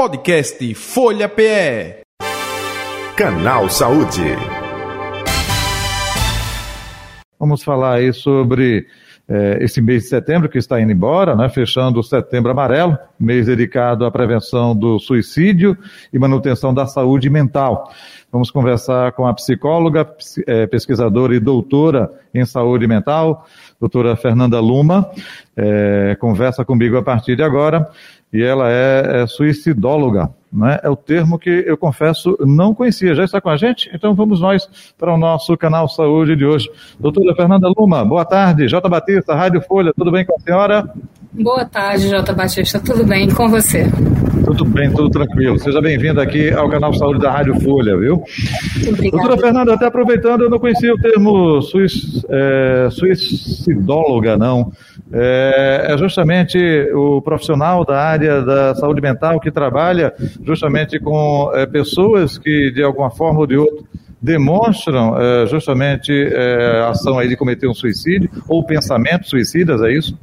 Podcast Folha PE. Canal Saúde. Vamos falar aí sobre eh, esse mês de setembro que está indo embora, né? fechando o setembro amarelo, mês dedicado à prevenção do suicídio e manutenção da saúde mental. Vamos conversar com a psicóloga, eh, pesquisadora e doutora em saúde mental, doutora Fernanda Luma, eh, conversa comigo a partir de agora e ela é, é suicidóloga. Né? É o termo que eu confesso não conhecia. Já está com a gente? Então vamos nós para o nosso canal Saúde de hoje. Doutora Fernanda Luma, boa tarde. J. Batista, Rádio Folha, tudo bem com a senhora? Boa tarde, J. Batista, tudo bem com você? Tudo bem, tudo tranquilo. Seja bem-vindo aqui ao canal Saúde da Rádio Folha, viu? Obrigada. Doutora Fernanda, até aproveitando, eu não conhecia o termo suis, é, suicidóloga, não. É, é, justamente o profissional da área da saúde mental que trabalha justamente com é, pessoas que, de alguma forma ou de outra, demonstram é, justamente é, a ação aí de cometer um suicídio ou pensamentos suicidas, é isso?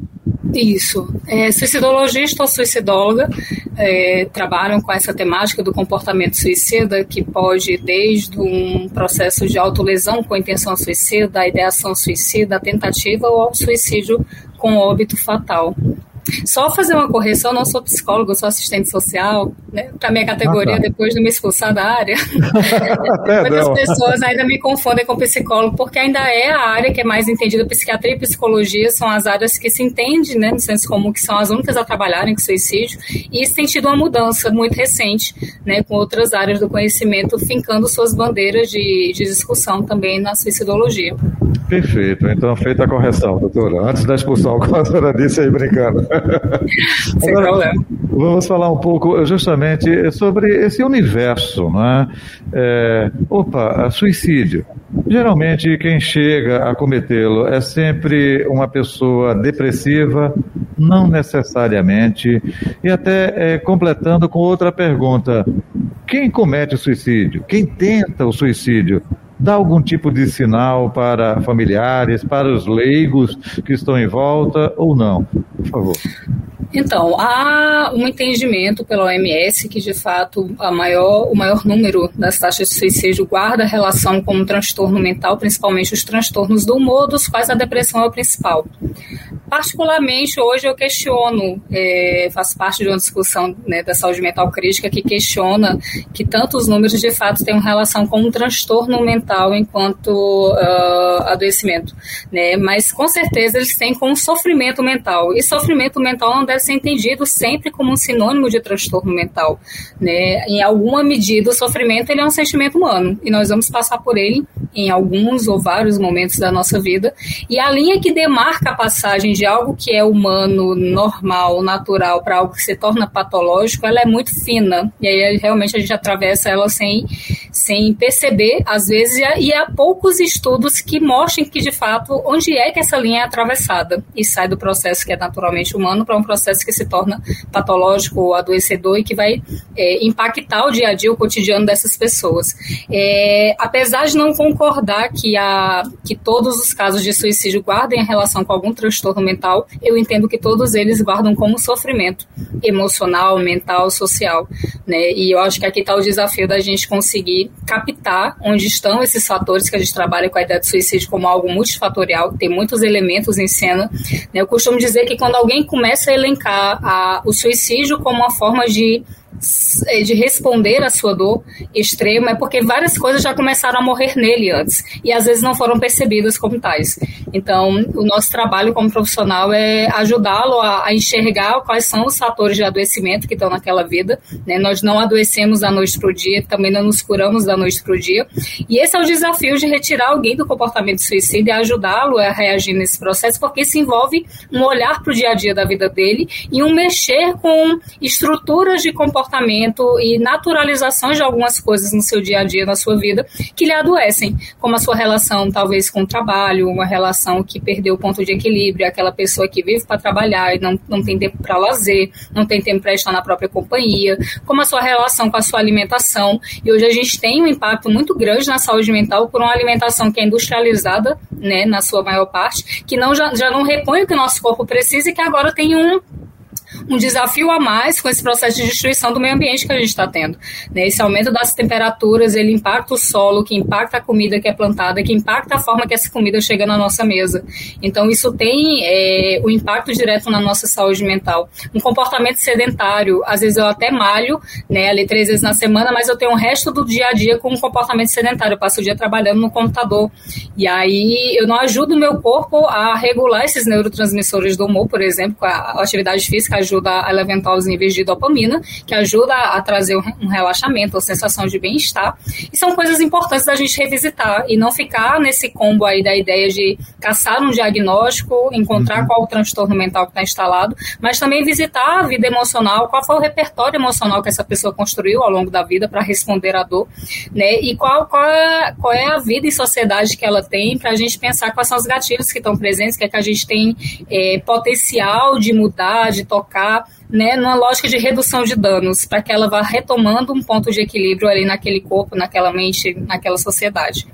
Isso. É, suicidologista ou suicidóloga é, trabalham com essa temática do comportamento suicida, que pode desde um processo de autolesão com intenção suicida, a ideação suicida, a tentativa ou ao suicídio com óbito fatal. Só fazer uma correção, não sou psicóloga, sou assistente social, né? Para minha categoria, ah, tá. depois de me expulsar da área. Muitas pessoas ainda me confundem com psicólogo, porque ainda é a área que é mais entendida. Psiquiatria e psicologia são as áreas que se entende, né, no senso comum, que são as únicas a trabalharem com suicídio. E isso tem tido uma mudança muito recente, né, com outras áreas do conhecimento fincando suas bandeiras de, de discussão também na suicidologia. Perfeito. Então, feita a correção, doutora. Antes da expulsão, como a senhora disse aí, brincando. Sem Agora, problema. Vamos falar um pouco justamente sobre esse universo, né? É, opa, suicídio. Geralmente, quem chega a cometê-lo é sempre uma pessoa depressiva, não necessariamente, e até é, completando com outra pergunta: quem comete o suicídio? Quem tenta o suicídio? Dá algum tipo de sinal para familiares, para os leigos que estão em volta ou não? Por favor. Então, há um entendimento pela OMS que, de fato, a maior, o maior número das taxas de suicídio guarda relação com um transtorno mental, principalmente os transtornos do humor, dos quais a depressão é o principal. Particularmente, hoje eu questiono, é, faço parte de uma discussão né, da saúde mental crítica que questiona que tantos números, de fato, têm relação com um transtorno mental enquanto uh, adoecimento. Né? Mas, com certeza, eles têm com sofrimento mental. E sofrimento mental não deve ser entendido sempre como um sinônimo de transtorno mental. Né? Em alguma medida, o sofrimento ele é um sentimento humano e nós vamos passar por ele em alguns ou vários momentos da nossa vida. E a linha que demarca a passagem de algo que é humano, normal, natural, para algo que se torna patológico, ela é muito fina. E aí realmente a gente atravessa ela sem, sem perceber, às vezes, e há poucos estudos que mostrem que, de fato, onde é que essa linha é atravessada e sai do processo que é naturalmente humano para um processo que se torna patológico ou adoecedor e que vai é, impactar o dia a dia, o cotidiano dessas pessoas. É, apesar de não concordar que, a, que todos os casos de suicídio guardem relação com algum transtorno mental, eu entendo que todos eles guardam como sofrimento emocional, mental, social. Né? E eu acho que aqui está o desafio da gente conseguir captar onde estão esses fatores que a gente trabalha com a ideia de suicídio como algo multifatorial, tem muitos elementos em cena. Né? Eu costumo dizer que quando alguém começa a elencar a, o suicídio como uma forma de de responder à sua dor extrema é porque várias coisas já começaram a morrer nele antes e às vezes não foram percebidas como tais. Então, o nosso trabalho como profissional é ajudá-lo a, a, enxergar quais são os fatores de adoecimento que estão naquela vida. Né? Nós não adoecemos da noite para o dia, também não nos curamos da noite para o dia. E esse é o desafio de retirar alguém do comportamento suicida e ajudá-lo a reagir nesse processo, porque isso envolve um olhar para o dia a dia da vida dele e um mexer com estruturas de comportamento comportamento e naturalizações de algumas coisas no seu dia a dia, na sua vida, que lhe adoecem, como a sua relação talvez com o trabalho, uma relação que perdeu o ponto de equilíbrio, aquela pessoa que vive para trabalhar e não, não tem tempo para lazer, não tem tempo para estar na própria companhia, como a sua relação com a sua alimentação. E hoje a gente tem um impacto muito grande na saúde mental por uma alimentação que é industrializada, né, na sua maior parte, que não já, já não repõe o que o nosso corpo precisa e que agora tem um um desafio a mais com esse processo de destruição do meio ambiente que a gente está tendo. Né? Esse aumento das temperaturas, ele impacta o solo, que impacta a comida que é plantada, que impacta a forma que essa comida chega na nossa mesa. Então, isso tem é, o impacto direto na nossa saúde mental. Um comportamento sedentário, às vezes eu até malho, né, ali três vezes na semana, mas eu tenho o resto do dia a dia com um comportamento sedentário. Eu passo o dia trabalhando no computador. E aí eu não ajudo o meu corpo a regular esses neurotransmissores do humor, por exemplo, a atividade física ajuda a levantar os níveis de dopamina, que ajuda a trazer um relaxamento, uma sensação de bem-estar. E são coisas importantes da gente revisitar e não ficar nesse combo aí da ideia de caçar um diagnóstico, encontrar uhum. qual o transtorno mental que está instalado, mas também visitar a vida emocional, qual foi o repertório emocional que essa pessoa construiu ao longo da vida para responder à dor, né? E qual, qual, é, qual é a vida em sociedade que ela tem para a gente pensar quais são os gatilhos que estão presentes, que é que a gente tem é, potencial de mudar, de tocar cá né, numa lógica de redução de danos, para que ela vá retomando um ponto de equilíbrio ali naquele corpo, naquela mente, naquela sociedade.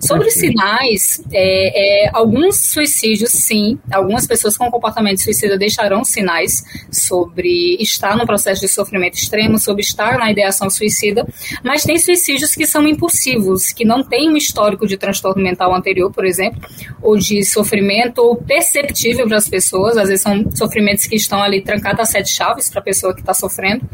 Sobre sinais, é, é, alguns suicídios, sim, algumas pessoas com comportamento suicida deixarão sinais sobre estar no processo de sofrimento extremo, sobre estar na ideação suicida, mas tem suicídios que são impulsivos, que não têm um histórico de transtorno mental anterior, por exemplo, ou de sofrimento perceptível para as pessoas, às vezes são sofrimentos que estão ali trancados a sete chaves para a pessoa que está sofrendo.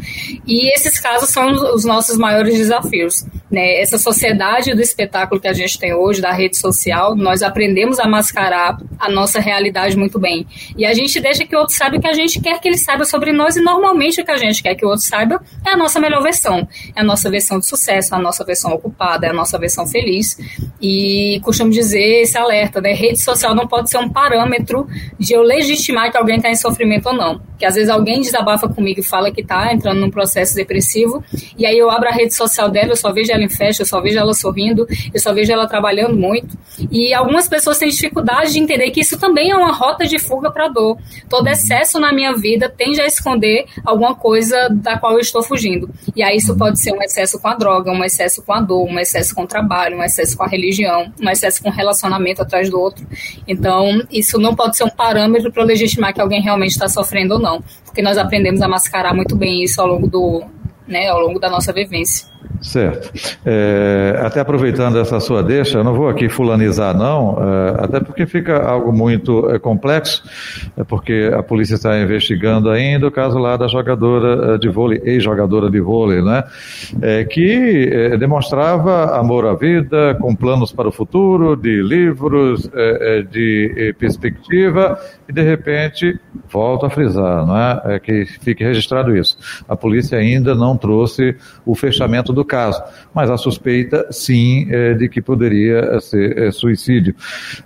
E esses casos são os nossos maiores desafios. Né? Essa sociedade do espetáculo que a gente tem hoje, da rede social, nós aprendemos a mascarar a nossa realidade muito bem. E a gente deixa que o outro saiba o que a gente quer que ele saiba sobre nós, e normalmente o que a gente quer que o outro saiba é a nossa melhor versão. É a nossa versão de sucesso, a nossa versão ocupada, é a nossa versão feliz. E costumo dizer esse alerta, né? Rede social não pode ser um parâmetro de eu legitimar que alguém está em sofrimento ou não. Que às vezes alguém desabafa comigo e fala que tá entrando num processo depressivo, e aí eu abro a rede social dela, eu só vejo ela em festa, eu só vejo ela sorrindo, eu só vejo ela trabalhando muito. E algumas pessoas têm dificuldade de entender que isso também é uma rota de fuga para dor. Todo excesso na minha vida tende a esconder alguma coisa da qual eu estou fugindo. E aí isso pode ser um excesso com a droga, um excesso com a dor, um excesso com o trabalho, um excesso com a religião, um excesso com o relacionamento atrás do outro. Então, isso não pode ser um parâmetro para legitimar que alguém realmente está sofrendo ou não, porque nós aprendemos a mascarar muito bem isso ao longo do, né, ao longo da nossa vivência. Certo. É, até aproveitando essa sua deixa, eu não vou aqui fulanizar não, é, até porque fica algo muito é, complexo, é porque a polícia está investigando ainda o caso lá da jogadora é, de vôlei, ex-jogadora de vôlei, né, é, que demonstrava amor à vida, com planos para o futuro, de livros, de perspectiva, e de repente, volto a frisar, não é? que fique registrado isso. A polícia ainda não trouxe o fechamento do caso, mas a suspeita, sim, é de que poderia ser é, suicídio.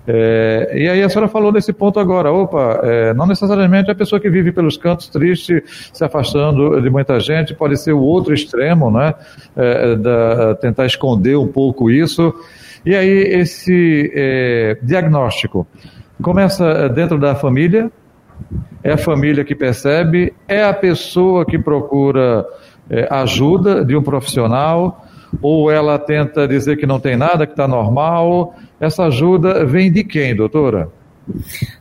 É, e aí a senhora falou desse ponto agora, opa, é, não necessariamente a pessoa que vive pelos cantos triste, se afastando de muita gente, pode ser o outro extremo, né, é, da, tentar esconder um pouco isso. E aí esse é, diagnóstico começa dentro da família, é a família que percebe, é a pessoa que procura é, ajuda de um profissional, ou ela tenta dizer que não tem nada, que está normal. Essa ajuda vem de quem, doutora?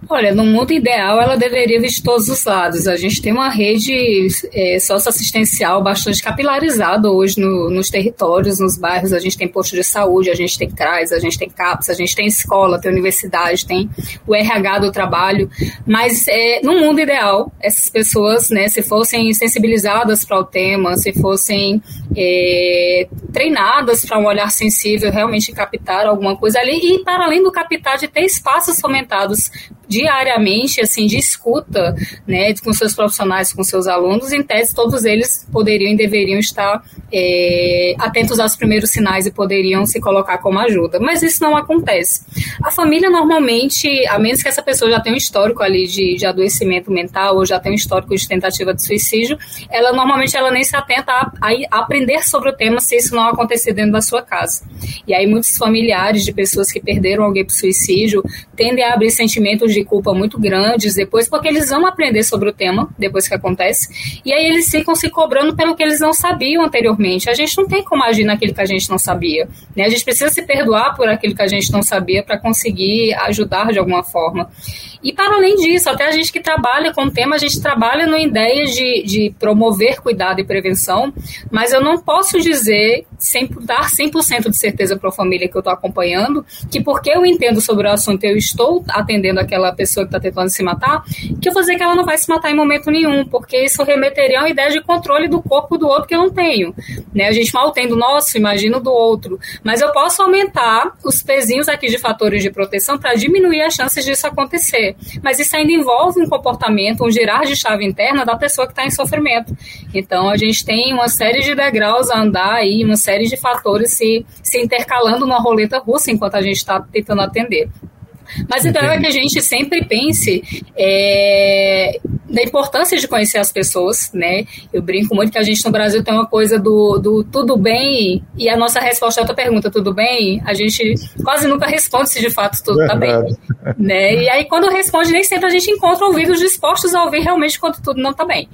Olha, no mundo ideal ela deveria vir de todos os lados. A gente tem uma rede é, socioassistencial bastante capilarizada hoje no, nos territórios, nos bairros. A gente tem posto de saúde, a gente tem CRAS, a gente tem CAPS, a gente tem escola, tem universidade, tem o RH do trabalho. Mas é, no mundo ideal, essas pessoas, né, se fossem sensibilizadas para o tema, se fossem é, treinadas para um olhar sensível, realmente captar alguma coisa ali, e para além do captar, de ter espaços fomentados escravos diariamente, assim, de escuta, né, com seus profissionais, com seus alunos, em tese todos eles poderiam e deveriam estar é, atentos aos primeiros sinais e poderiam se colocar como ajuda. Mas isso não acontece. A família normalmente, a menos que essa pessoa já tenha um histórico ali de, de adoecimento mental ou já tenha um histórico de tentativa de suicídio, ela normalmente ela nem se atenta a, a aprender sobre o tema se isso não acontecer dentro da sua casa. E aí muitos familiares de pessoas que perderam alguém por suicídio tendem a abrir sentimentos de culpa muito grandes depois, porque eles vão aprender sobre o tema depois que acontece, e aí eles ficam se cobrando pelo que eles não sabiam anteriormente. A gente não tem como agir naquilo que a gente não sabia. Né? A gente precisa se perdoar por aquilo que a gente não sabia para conseguir ajudar de alguma forma. E para além disso, até a gente que trabalha com o tema, a gente trabalha no ideia de, de promover cuidado e prevenção, mas eu não posso dizer, sem dar 100% de certeza para a família que eu estou acompanhando, que porque eu entendo sobre o assunto, eu estou atendendo aquela pessoa que está tentando se matar, que eu vou dizer que ela não vai se matar em momento nenhum, porque isso remeteria a uma ideia de controle do corpo do outro que eu não tenho. Né? A gente mal tem do nosso, imagina do outro. Mas eu posso aumentar os pezinhos aqui de fatores de proteção para diminuir as chances disso acontecer. Mas isso ainda envolve um comportamento, um girar de chave interna da pessoa que está em sofrimento. Então, a gente tem uma série de degraus a andar aí, uma série de fatores se, se intercalando numa roleta russa enquanto a gente está tentando atender. Mas então é que a gente sempre pense é, da importância de conhecer as pessoas, né? Eu brinco muito que a gente no Brasil tem uma coisa do, do tudo bem e a nossa resposta a outra pergunta, tudo bem? A gente quase nunca responde se de fato tudo está bem, né? E aí quando responde, nem sempre a gente encontra ouvidos dispostos a ouvir realmente quando tudo não está bem.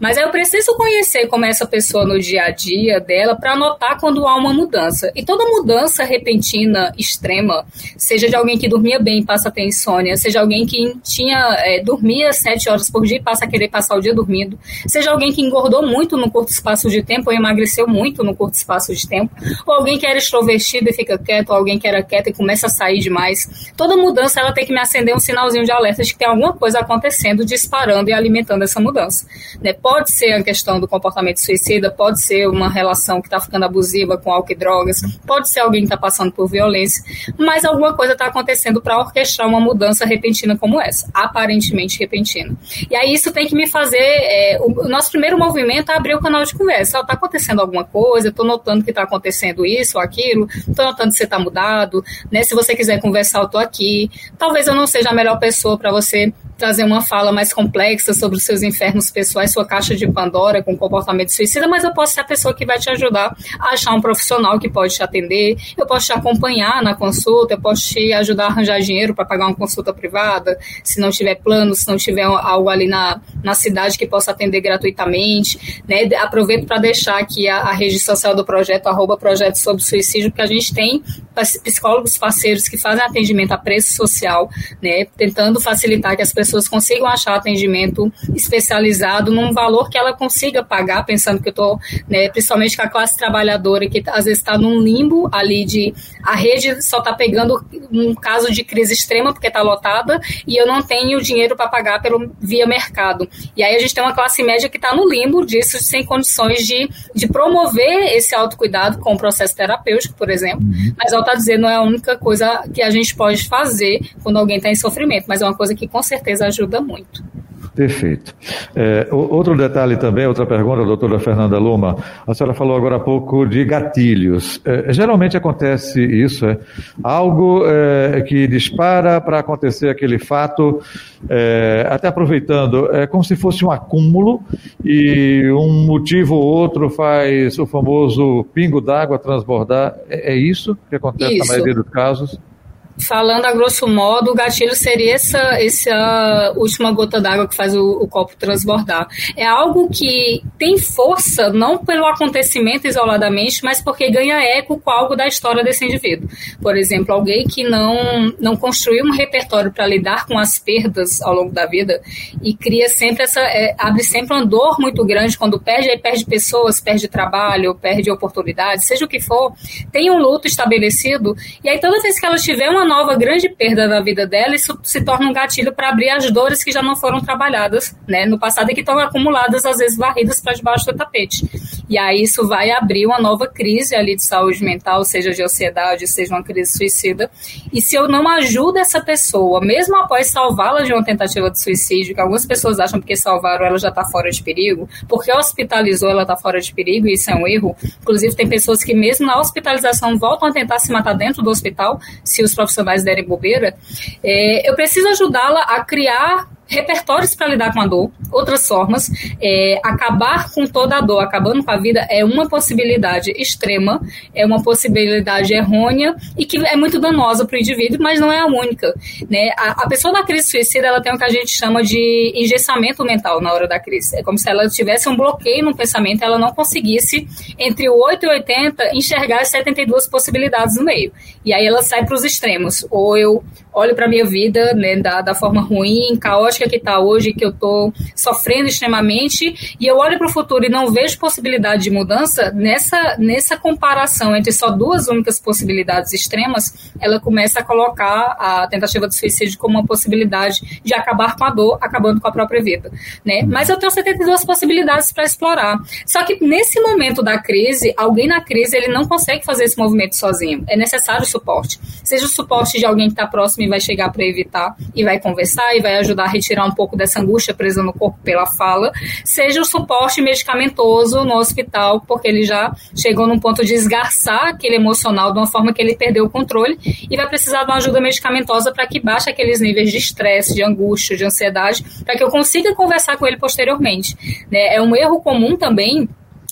Mas aí eu preciso conhecer como é essa pessoa no dia a dia dela para notar quando há uma mudança. E toda mudança repentina, extrema, seja de alguém que dormia bem, passa a ter insônia, seja alguém que tinha é, dormia sete horas por dia passa a querer passar o dia dormindo, seja alguém que engordou muito no curto espaço de tempo ou emagreceu muito no curto espaço de tempo, ou alguém que era extrovertido e fica quieto, ou alguém que era quieto e começa a sair demais. Toda mudança ela tem que me acender um sinalzinho de alerta de que tem alguma coisa acontecendo, disparando e alimentando essa mudança. Né? Pode ser a questão do comportamento suicida, pode ser uma relação que está ficando abusiva com álcool e drogas, pode ser alguém que está passando por violência, mas alguma coisa está acontecendo para orquestrar uma mudança repentina como essa, aparentemente repentina. E aí isso tem que me fazer. É, o, nosso primeiro movimento é abrir o canal de conversa. Está acontecendo alguma coisa, estou notando que está acontecendo isso ou aquilo, estou notando que você está mudado, né? Se você quiser conversar, eu estou aqui. Talvez eu não seja a melhor pessoa para você trazer uma fala mais complexa sobre os seus infernos pessoais, sua caixa de Pandora com comportamento suicida, mas eu posso ser a pessoa que vai te ajudar a achar um profissional que pode te atender, eu posso te acompanhar na consulta, eu posso te ajudar a arranjar dinheiro para pagar uma consulta privada, se não tiver plano, se não tiver algo ali na, na cidade que possa atender gratuitamente, né? Aproveito para deixar aqui a, a rede social do projeto, arroba projeto sobre suicídio, porque a gente tem psicólogos parceiros que fazem atendimento a preço social, né? Tentando facilitar que as pessoas pessoas consigam achar atendimento especializado num valor que ela consiga pagar, pensando que eu estou, né, principalmente com a classe trabalhadora, que às vezes está num limbo ali de a rede só está pegando um caso de crise extrema porque está lotada e eu não tenho dinheiro para pagar pelo via mercado. E aí a gente tem uma classe média que está no limbo disso, sem condições de, de promover esse autocuidado com o processo terapêutico, por exemplo. Uhum. Mas, ao estar dizendo, não é a única coisa que a gente pode fazer quando alguém está em sofrimento, mas é uma coisa que com certeza ajuda muito. Perfeito. É, outro detalhe também, outra pergunta, doutora Fernanda Luma. A senhora falou agora há pouco de gatilhos. É, geralmente acontece isso, é algo é, que dispara para acontecer aquele fato, é, até aproveitando, é como se fosse um acúmulo e um motivo ou outro faz o famoso pingo d'água transbordar. É, é isso que acontece isso. na maioria dos casos? Falando a grosso modo, o gatilho seria essa, essa última gota d'água que faz o, o, copo transbordar. É algo que tem força, não pelo acontecimento isoladamente, mas porque ganha eco com algo da história desse indivíduo. Por exemplo, alguém que não, não construiu um repertório para lidar com as perdas ao longo da vida e cria sempre essa. É, abre sempre uma dor muito grande quando perde, aí perde pessoas, perde trabalho, perde oportunidades, seja o que for, tem um luto estabelecido, e aí toda vez que ela tiver uma nova grande perda da vida dela, isso se torna um gatilho para abrir as dores que já não foram trabalhadas né, no passado e que estão acumuladas, às vezes varridas para debaixo do tapete. E aí isso vai abrir uma nova crise ali de saúde mental, seja de ansiedade, seja uma crise suicida. E se eu não ajudo essa pessoa, mesmo após salvá-la de uma tentativa de suicídio, que algumas pessoas acham porque salvaram ela já está fora de perigo, porque hospitalizou ela está fora de perigo, e isso é um erro. Inclusive, tem pessoas que mesmo na hospitalização voltam a tentar se matar dentro do hospital, se os profissionais derem bobeira, é, eu preciso ajudá-la a criar repertórios para lidar com a dor, outras formas. É, acabar com toda a dor, acabando com a vida, é uma possibilidade extrema, é uma possibilidade errônea e que é muito danosa para o indivíduo, mas não é a única. Né? A, a, pessoa na crise suicida ela tem o que a gente chama de engessamento mental na hora da crise. É como se ela tivesse um bloqueio no pensamento, ela não conseguisse, entre o 8 e 80, enxergar as 72 possibilidades no meio. E aí ela sai para os extremos. Ou eu olho para minha vida né, da, da forma ruim, caótica que está hoje, que eu estou sofrendo extremamente, e eu olho para o futuro e não vejo possibilidade de mudança, nessa, nessa comparação entre só duas únicas possibilidades extremas, ela começa a colocar a tentativa de suicídio como uma possibilidade de acabar com a dor, acabando com a própria vida. Né? Mas eu tenho 72 possibilidades para explorar. Só que nesse momento da crise, alguém na crise ele não consegue fazer esse movimento sozinho. É necessário suporte. Seja o suporte de alguém que está próximo vai chegar para evitar e vai conversar e vai ajudar a retirar um pouco dessa angústia presa no corpo pela fala, seja o suporte medicamentoso no hospital, porque ele já chegou num ponto de esgarçar aquele emocional de uma forma que ele perdeu o controle e vai precisar de uma ajuda medicamentosa para que baixe aqueles níveis de estresse, de angústia, de ansiedade, para que eu consiga conversar com ele posteriormente. Né? É um erro comum também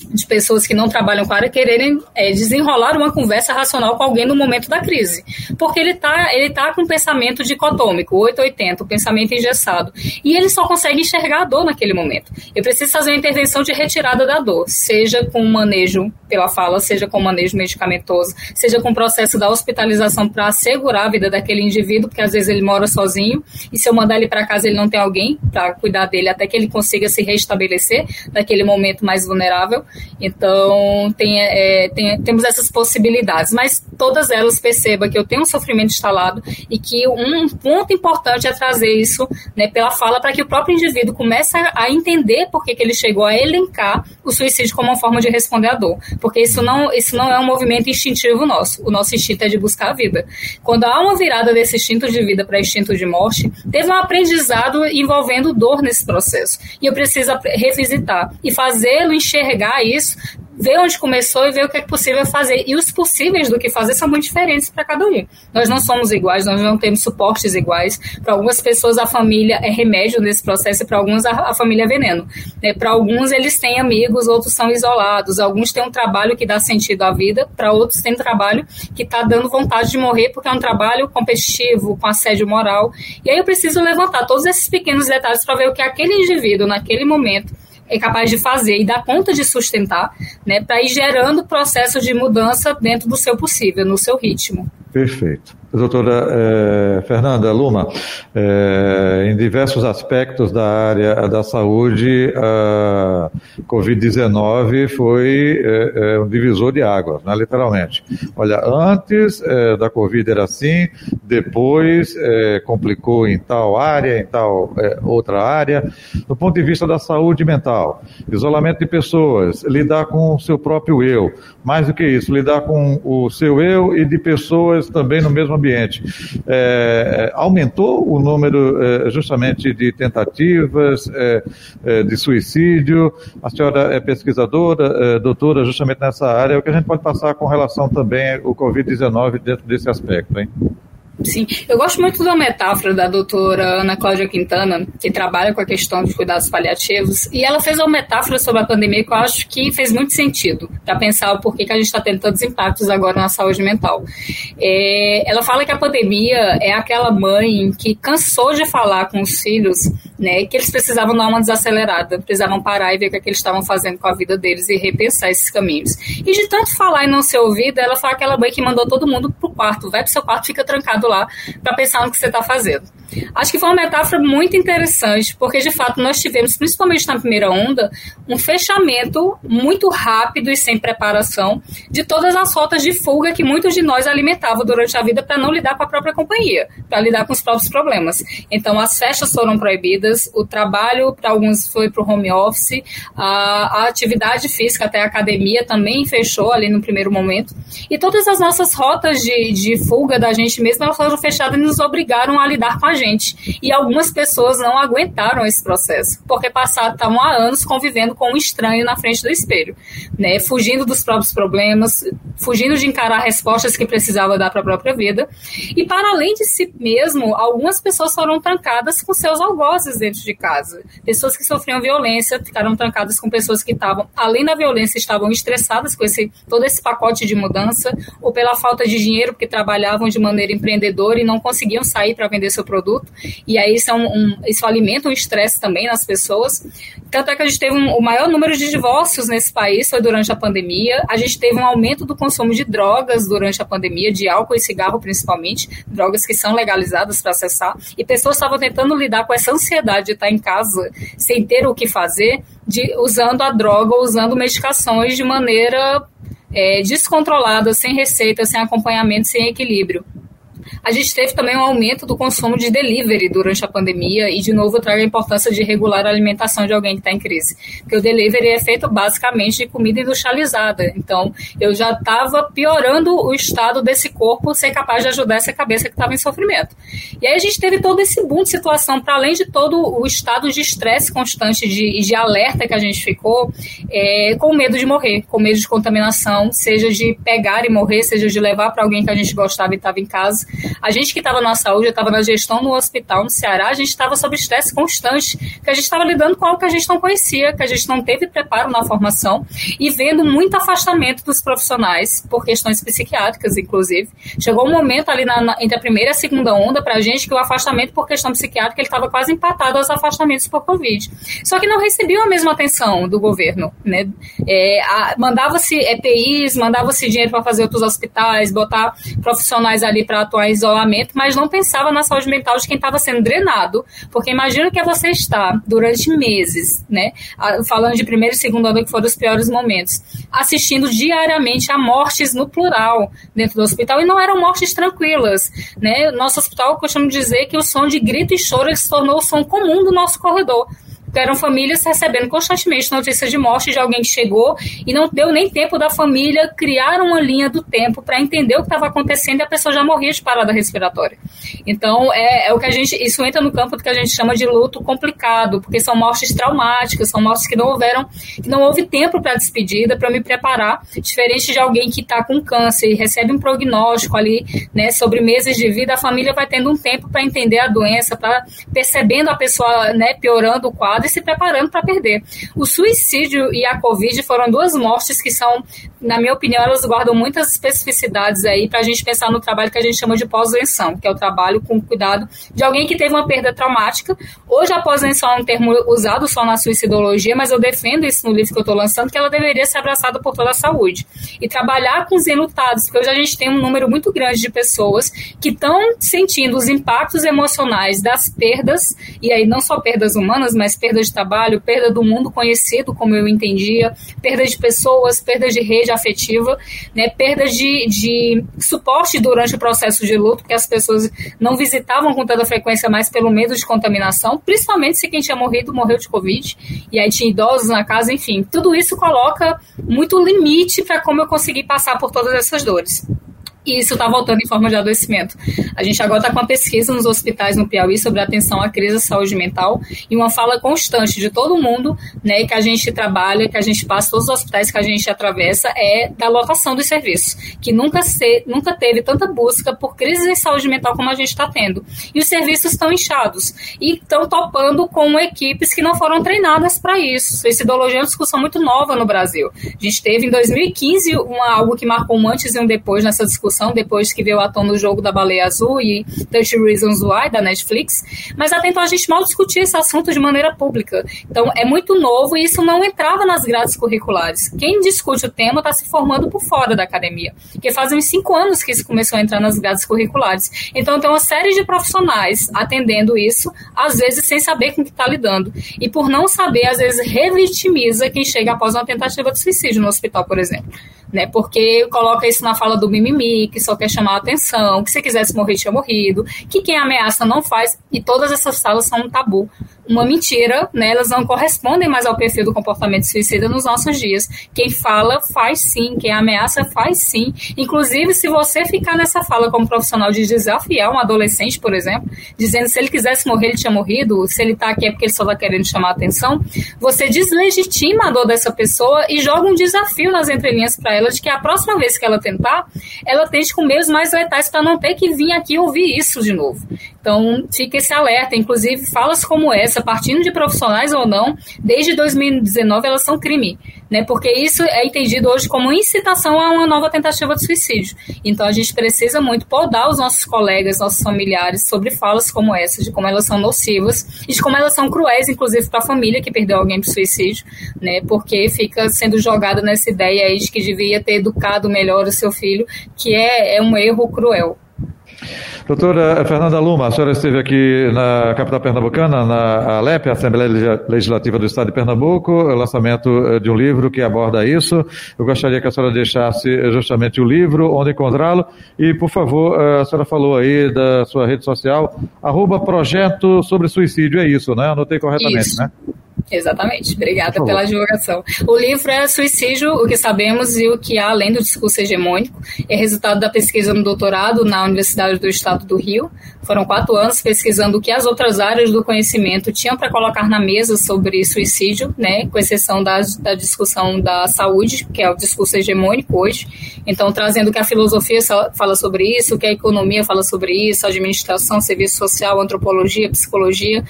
de pessoas que não trabalham com a área quererem é, desenrolar uma conversa racional com alguém no momento da crise. Porque ele está ele tá com um pensamento dicotômico, 880, o pensamento engessado. E ele só consegue enxergar a dor naquele momento. Eu preciso fazer uma intervenção de retirada da dor, seja com manejo pela fala, seja com manejo medicamentoso, seja com o processo da hospitalização para assegurar a vida daquele indivíduo, porque às vezes ele mora sozinho, e se eu mandar ele para casa, ele não tem alguém para cuidar dele até que ele consiga se restabelecer daquele momento mais vulnerável. Então, tem, é, tem, temos essas possibilidades, mas todas elas perceba que eu tenho um sofrimento instalado e que um ponto importante é trazer isso né, pela fala para que o próprio indivíduo comece a entender por que, que ele chegou a elencar o suicídio como uma forma de responder à dor, porque isso não, isso não é um movimento instintivo nosso, o nosso instinto é de buscar a vida. Quando há uma virada desse instinto de vida para instinto de morte, teve um aprendizado envolvendo dor nesse processo, e eu preciso revisitar e fazê-lo enxergar isso ver onde começou e ver o que é possível fazer. E os possíveis do que fazer são muito diferentes para cada um. Nós não somos iguais, nós não temos suportes iguais. Para algumas pessoas, a família é remédio nesse processo, e para alguns, a, a, família é veneno. É, para alguns, eles têm amigos, outros são isolados. Alguns têm um trabalho que dá sentido à vida, para outros, tem um trabalho que está dando vontade de morrer, porque é um trabalho competitivo, com assédio moral. E aí eu preciso levantar todos esses pequenos detalhes para ver o que aquele indivíduo, naquele momento, é capaz de fazer e dar conta de sustentar, né, para ir gerando processos de mudança dentro do seu possível, no seu ritmo. Perfeito. Doutora eh, Fernanda Luma, eh, em diversos aspectos da área da saúde, a Covid-19 foi eh, um divisor de águas, né, literalmente. Olha, antes da Covid era assim, depois complicou em tal área, em tal outra área. Do ponto de vista da saúde mental, isolamento de pessoas, lidar com o seu próprio eu, mais do que isso, lidar com o seu eu e de pessoas também no mesmo ambiente. É, aumentou o número é, justamente de tentativas é, é de suicídio. A senhora é pesquisadora, doutora, justamente nessa área. O que a gente pode passar com relação também ao Covid-19 dentro desse aspecto, hein? Sim, eu gosto muito da metáfora da doutora Ana Cláudia Quintana, que trabalha com a questão de cuidados paliativos, e ela fez uma metáfora sobre a pandemia que eu acho que fez muito sentido para pensar o porquê que a gente está tendo tantos impactos agora na saúde mental. É, ela fala que a pandemia é aquela mãe que cansou de falar com os filhos né, que eles precisavam dar uma desacelerada, precisavam parar e ver o que, é eles estavam fazendo com a vida deles e repensar esses caminhos. E de tanto falar e não ser ouvida, ela foi aquela mãe que mandou todo mundo pro quarto, vai pro seu quarto, fica trancado para pensar no que você está fazendo. Acho que foi uma metáfora muito interessante, porque de fato nós tivemos, principalmente na primeira onda, um fechamento muito rápido e sem preparação de todas as rotas de fuga que muitos de nós alimentavam durante a vida para não lidar com a própria companhia, para lidar com os próprios problemas. Então as festas foram proibidas, o trabalho para alguns foi para o home office, a, a atividade física até a academia também fechou ali no primeiro momento, e todas as nossas rotas de, de fuga da gente mesma foram fechadas e nos obrigaram a lidar com a gente. E algumas pessoas não aguentaram esse processo, porque passaram, estavam há anos convivendo com um estranho na frente do espelho, né? Fugindo dos próprios problemas, fugindo de encarar respostas que precisava dar para a própria vida. E para além de si mesmo, algumas pessoas foram trancadas com seus algozes dentro de casa. Pessoas que sofriam violência ficaram trancadas com pessoas que estavam, além da violência, estavam estressadas com esse todo esse pacote de mudança, ou pela falta de dinheiro, porque trabalhavam de maneira empreendedora e não conseguiam sair para vender seu produto. E aí isso, é um, um, isso alimenta um estresse também nas pessoas. Tanto é que a gente teve um, o maior número de divórcios nesse país foi durante a pandemia. A gente teve um aumento do consumo de drogas durante a pandemia, de álcool e cigarro principalmente, drogas que são legalizadas para acessar. E pessoas estavam tentando lidar com essa ansiedade de estar em casa sem ter o que fazer, de, usando a droga, usando medicações de maneira é, descontrolada, sem receita, sem acompanhamento, sem equilíbrio. A gente teve também um aumento do consumo de delivery durante a pandemia e, de novo, eu trago a importância de regular a alimentação de alguém que está em crise. Porque o delivery é feito basicamente de comida industrializada. Então, eu já estava piorando o estado desse corpo ser capaz de ajudar essa cabeça que estava em sofrimento. E aí a gente teve todo esse boom de situação, para além de todo o estado de estresse constante e de, de, alerta que a gente ficou, é, com medo de morrer, com medo de contaminação, seja de pegar e morrer, seja de levar para alguém que a gente gostava e estava em casa. A gente que estava na saúde, estava na gestão no hospital no Ceará, a gente estava sob estresse constante, que a gente estava lidando com algo que a gente não conhecia, que a gente não teve preparo na formação e vendo muito afastamento dos profissionais por questões psiquiátricas, inclusive. Chegou um momento ali na, na, entre a primeira e a segunda onda para a gente que o afastamento por questão psiquiátrica ele estava quase empatado aos afastamentos por Covid. Só que não recebeu a mesma atenção do governo, né? É, mandava-se EPIs, mandava-se dinheiro para fazer outros hospitais, botar profissionais ali para atuar em isolamento, mas não pensava na saúde mental de quem estava sendo drenado, porque imagina que é você está durante meses, né, falando de primeiro e segundo ano que foram os piores momentos, assistindo diariamente a mortes no plural dentro do hospital. E não eram mortes tranquilas, né? Nosso hospital costuma dizer que o som de grito e choro se tornou o som comum do nosso corredor eram famílias recebendo constantemente notícias de morte de alguém que chegou e não deu nem tempo da família criar uma linha do tempo para entender o que estava acontecendo e a pessoa já morria de parada respiratória. Então, é, é, o que a gente. Isso entra no campo do que a gente chama de luto complicado, porque são mortes traumáticas, são mortes que não houveram, que não houve tempo para despedida, para me preparar, diferente de alguém que está com câncer e recebe um prognóstico ali, né, sobre meses de vida, a família vai tendo um tempo para entender a doença, para percebendo a pessoa, né, piorando o quadro e se preparando para perder. O suicídio e a Covid foram duas mortes que são, na minha opinião, elas guardam muitas especificidades aí para a gente pensar no trabalho que a gente chama de pós-venção, que é o trabalho com cuidado de alguém que teve uma perda traumática. Hoje a pós-venção é um termo usado só na suicidologia, mas eu defendo isso no livro que eu estou lançando, que ela deveria ser abraçada por toda a saúde. E trabalhar com os enlutados, porque hoje a gente tem um número muito grande de pessoas que estão sentindo os impactos emocionais das perdas, e aí não só perdas humanas, mas perda de trabalho, perda do mundo conhecido, como eu entendia, perda de pessoas, perda de rede afetiva, né, perda de, de suporte durante o processo de luto, porque as pessoas não visitavam com tanta frequência mais pelo medo de contaminação, principalmente se quem tinha morrido morreu de Covid, e aí tinha idosos na casa, enfim. Tudo isso coloca muito limite para como eu consegui passar por todas essas dores. E isso está voltando em forma de adoecimento. A gente agora está com uma pesquisa nos hospitais no Piauí sobre atenção à crise de saúde mental e uma fala constante de todo mundo, né, que a gente trabalha, que a gente passa, todos os hospitais que a gente atravessa, é da lotação dos serviços, que nunca, se, nunca teve tanta busca por crise de saúde mental como a gente está tendo. E os serviços estão inchados e estão topando com equipes que não foram treinadas para isso. Suicidologia é uma discussão muito nova no Brasil. A gente teve em 2015 uma, algo que marcou um antes e um depois nessa discussão discussão depois que veio à tona o jogo da baleia azul e 30 Reasons Why da Netflix, mas até então a gente mal discutia esse assunto de maneira pública. Então é muito novo e isso não entrava nas grades curriculares. Quem discute o tema está se formando por fora da academia, porque fazem uns cinco anos que isso começou a entrar nas grades curriculares. Então tem uma série de profissionais atendendo isso, às vezes sem saber com que está lidando. E por não saber, às vezes revitimiza quem chega após uma tentativa de suicídio no hospital, por exemplo né? Porque coloca isso na fala do mimimi, que só quer chamar a atenção, que se quisesse morrer tinha morrido, que quem ameaça não faz, e todas essas falas são um tabu uma mentira, né? Elas não correspondem mais ao perfil do comportamento suicida nos nossos dias. Quem fala faz sim, quem ameaça faz sim. Inclusive, se você ficar nessa fala como profissional de desafiar um adolescente, por exemplo, dizendo se ele quisesse morrer, ele tinha morrido, se ele tá aqui é porque ele só tá querendo chamar atenção, você deslegitima a dor dessa pessoa e joga um desafio nas entrelinhas para ela de que a próxima vez que ela tentar, ela tente com meios mais letais para não ter que vir aqui ouvir isso de novo. Então, fica esse alerta. Inclusive, falas como essa, partindo de profissionais ou não, desde 2019 elas são crime, né? Porque isso é entendido hoje como incitação a uma nova tentativa de suicídio. Então, a gente precisa muito podar os nossos colegas, nossos familiares sobre falas como essa, de como elas são nocivas e de como elas são cruéis, inclusive para a família que perdeu alguém para suicídio, né? Porque fica sendo jogado nessa ideia aí de que devia ter educado melhor o seu filho, que é, é um erro cruel. Doutora Fernanda Luma, a senhora esteve aqui na capital pernambucana, na Alep, Assembleia Legislativa do Estado de Pernambuco, lançamento eh, de um livro que aborda isso. Eu gostaria que a senhora deixasse justamente o livro, onde encontrá-lo, e, por favor, eh, a senhora falou aí da sua rede social, arroba projeto sobre suicídio, é isso, né? Anotei corretamente, isso. né? Exatamente, obrigada pela divulgação. O livro é Suicídio, o que sabemos e o que há além do discurso hegemônico. É resultado da pesquisa no doutorado na Universidade do Estado do Rio. Foram quatro anos pesquisando o que as outras áreas do conhecimento tinham para colocar na mesa sobre suicídio, né, com exceção da, da discussão da saúde, que é o discurso hegemônico hoje. Então, trazendo que a filosofia fala sobre isso, que a economia fala sobre isso, administração, serviço social, antropologia, psicologia,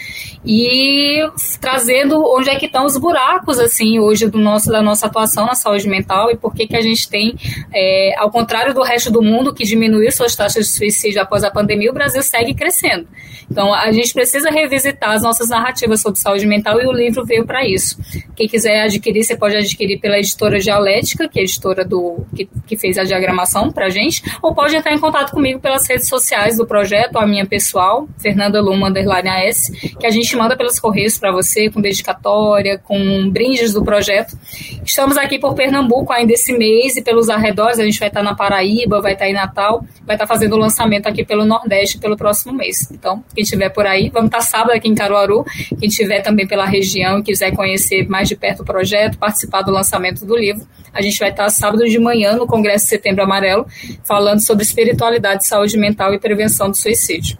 e trazendo onde é que estão os buracos, assim, hoje do nosso, da nossa atuação na saúde mental e por que que a gente tem, é, ao contrário do resto do mundo, que diminuiu suas taxas de suicídio após a pandemia, o Brasil segue crescendo. Então, a gente precisa revisitar as nossas narrativas sobre saúde mental e o livro veio para isso. Quem quiser adquirir, você pode adquirir pela editora Dialética, que é a editora do, que, que fez a diagramação para gente, ou pode entrar em contato comigo pelas redes sociais do projeto, a minha pessoal, Fernanda Luma, underline AS, que a gente manda pelos correios para você, com dedicatória com brindes do projeto. Estamos aqui por Pernambuco ainda esse mês e pelos arredores, a gente vai estar na Paraíba, vai estar em Natal, vai estar fazendo o lançamento aqui pelo Nordeste pelo próximo mês. Então, quem estiver por aí, vamos estar sábado aqui em Caruaru, quem estiver também pela região e quiser conhecer mais de perto o projeto, participar do lançamento do livro, a gente vai estar sábado de manhã no Congresso Setembro Amarelo, falando sobre espiritualidade, saúde mental e prevenção do suicídio.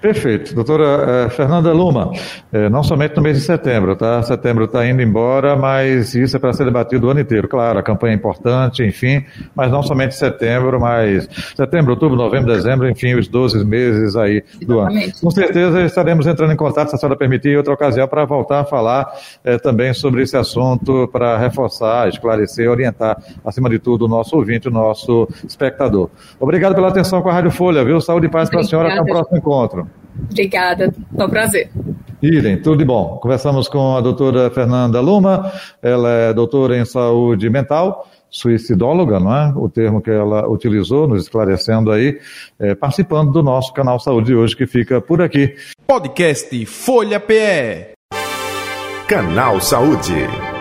Perfeito. Doutora eh, Fernanda Luma, eh, não somente no mês de setembro, tá? Setembro está indo embora, mas isso é para ser debatido o ano inteiro. Claro, a campanha é importante, enfim, mas não somente setembro, mas setembro, outubro, novembro, dezembro, enfim, os 12 meses aí do Exatamente. ano. Com certeza estaremos entrando em contato, se a senhora permitir, em outra ocasião, para voltar a falar eh, também sobre esse assunto, para reforçar, esclarecer, orientar, acima de tudo, o nosso ouvinte, o nosso espectador. Obrigado pela atenção com a Rádio Folha, viu? Saúde e paz para a senhora, até o próximo encontro. Obrigada, foi um prazer. Idem, tudo de bom. Conversamos com a doutora Fernanda Luma, ela é doutora em saúde mental, suicidóloga, não é? O termo que ela utilizou, nos esclarecendo aí, é, participando do nosso canal Saúde hoje, que fica por aqui. Podcast Folha PE. Canal Saúde.